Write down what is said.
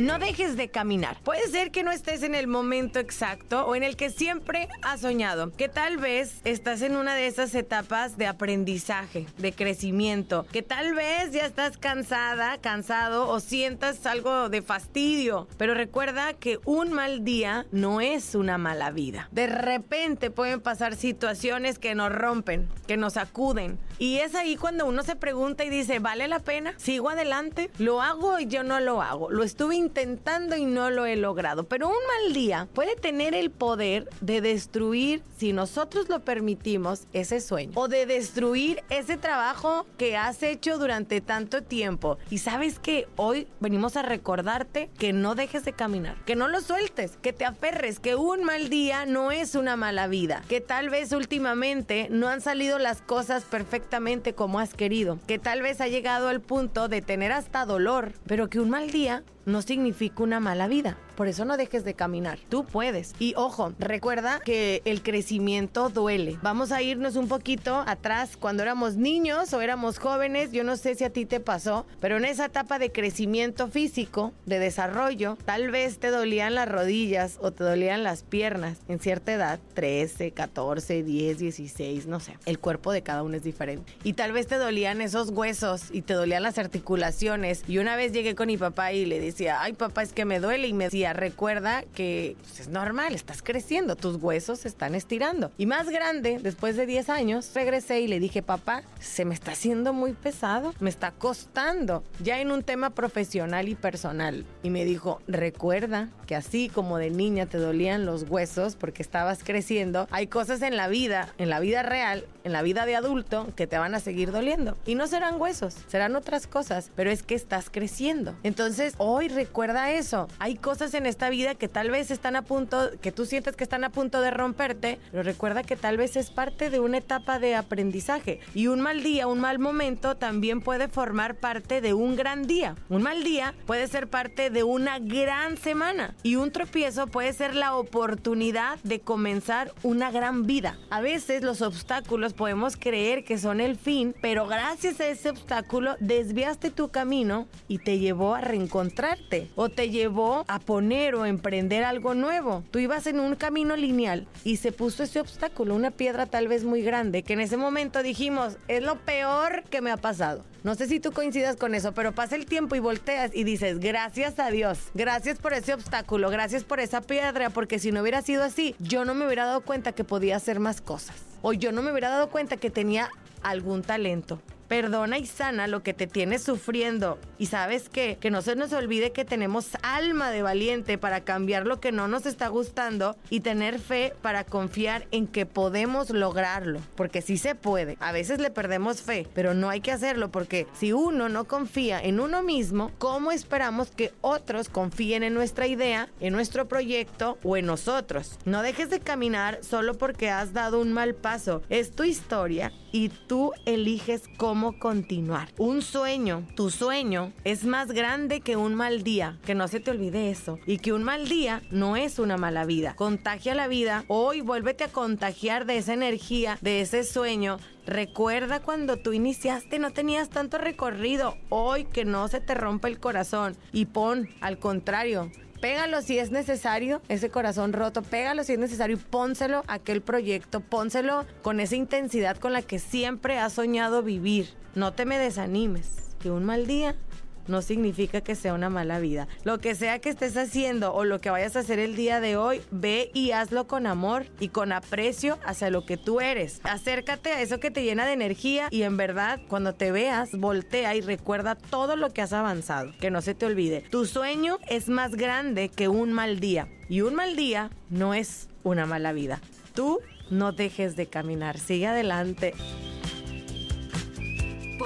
No dejes de caminar. Puede ser que no estés en el momento exacto o en el que siempre has soñado. Que tal vez estás en una de esas etapas de aprendizaje, de crecimiento. Que tal vez ya estás cansada, cansado o sientas algo de fastidio. Pero recuerda que un mal día no es una mala vida. De repente pueden pasar situaciones que nos rompen, que nos sacuden. Y es ahí cuando uno se pregunta y dice, ¿vale la pena? ¿Sigo adelante? ¿Lo hago y yo no lo hago? Lo estuve intentando y no lo he logrado. Pero un mal día puede tener el poder de destruir, si nosotros lo permitimos, ese sueño. O de destruir ese trabajo que has hecho durante tanto tiempo. Y sabes que hoy venimos a recordarte que no dejes de caminar, que no lo sueltes, que te aferres, que un mal día no es una mala vida, que tal vez últimamente no han salido las cosas perfectamente como has querido, que tal vez ha llegado al punto de tener hasta dolor, pero que un mal día no significa una mala vida. Por eso no dejes de caminar. Tú puedes. Y ojo, recuerda que el crecimiento duele. Vamos a irnos un poquito atrás cuando éramos niños o éramos jóvenes. Yo no sé si a ti te pasó, pero en esa etapa de crecimiento físico, de desarrollo, tal vez te dolían las rodillas o te dolían las piernas en cierta edad, 13, 14, 10, 16, no sé. El cuerpo de cada uno es diferente. Y tal vez te dolían esos huesos y te dolían las articulaciones. Y una vez llegué con mi papá y le decía, ay papá, es que me duele. Y me decía, recuerda que pues, es normal, estás creciendo, tus huesos se están estirando. Y más grande, después de 10 años, regresé y le dije, papá, se me está haciendo muy pesado, me está costando, ya en un tema profesional y personal. Y me dijo, recuerda que así como de niña te dolían los huesos porque estabas creciendo, hay cosas en la vida, en la vida real, en la vida de adulto, que te van a seguir doliendo. Y no serán huesos, serán otras cosas, pero es que estás creciendo. Entonces, hoy recuerda eso. Hay cosas en esta vida que tal vez están a punto, que tú sientes que están a punto de romperte, pero recuerda que tal vez es parte de una etapa de aprendizaje. Y un mal día, un mal momento también puede formar parte de un gran día. Un mal día puede ser parte de una gran semana. Y un tropiezo puede ser la oportunidad de comenzar una gran vida. A veces los obstáculos podemos creer que son el fin, pero gracias a ese obstáculo desviaste tu camino y te llevó a reencontrarte o te llevó a poner o emprender algo nuevo. Tú ibas en un camino lineal y se puso ese obstáculo, una piedra tal vez muy grande, que en ese momento dijimos, es lo peor que me ha pasado. No sé si tú coincidas con eso, pero pasa el tiempo y volteas y dices, gracias a Dios, gracias por ese obstáculo, gracias por esa piedra, porque si no hubiera sido así, yo no me hubiera dado cuenta que podía hacer más cosas. O yo no me hubiera dado cuenta que tenía algún talento. Perdona y sana lo que te tienes sufriendo. Y sabes qué? Que no se nos olvide que tenemos alma de valiente para cambiar lo que no nos está gustando y tener fe para confiar en que podemos lograrlo. Porque sí se puede. A veces le perdemos fe, pero no hay que hacerlo porque si uno no confía en uno mismo, ¿cómo esperamos que otros confíen en nuestra idea, en nuestro proyecto o en nosotros? No dejes de caminar solo porque has dado un mal paso. Es tu historia y tú eliges cómo continuar. Un sueño, tu sueño, es más grande que un mal día. Que no se te olvide eso. Y que un mal día no es una mala vida. Contagia la vida. Hoy vuélvete a contagiar de esa energía, de ese sueño. Recuerda cuando tú iniciaste no tenías tanto recorrido. Hoy que no se te rompa el corazón. Y pon, al contrario, pégalo si es necesario, ese corazón roto, pégalo si es necesario y pónselo a aquel proyecto, pónselo con esa intensidad con la que siempre has soñado vivir. No te me desanimes, que un mal día no significa que sea una mala vida. Lo que sea que estés haciendo o lo que vayas a hacer el día de hoy, ve y hazlo con amor y con aprecio hacia lo que tú eres. Acércate a eso que te llena de energía y en verdad cuando te veas, voltea y recuerda todo lo que has avanzado. Que no se te olvide. Tu sueño es más grande que un mal día y un mal día no es una mala vida. Tú no dejes de caminar, sigue adelante.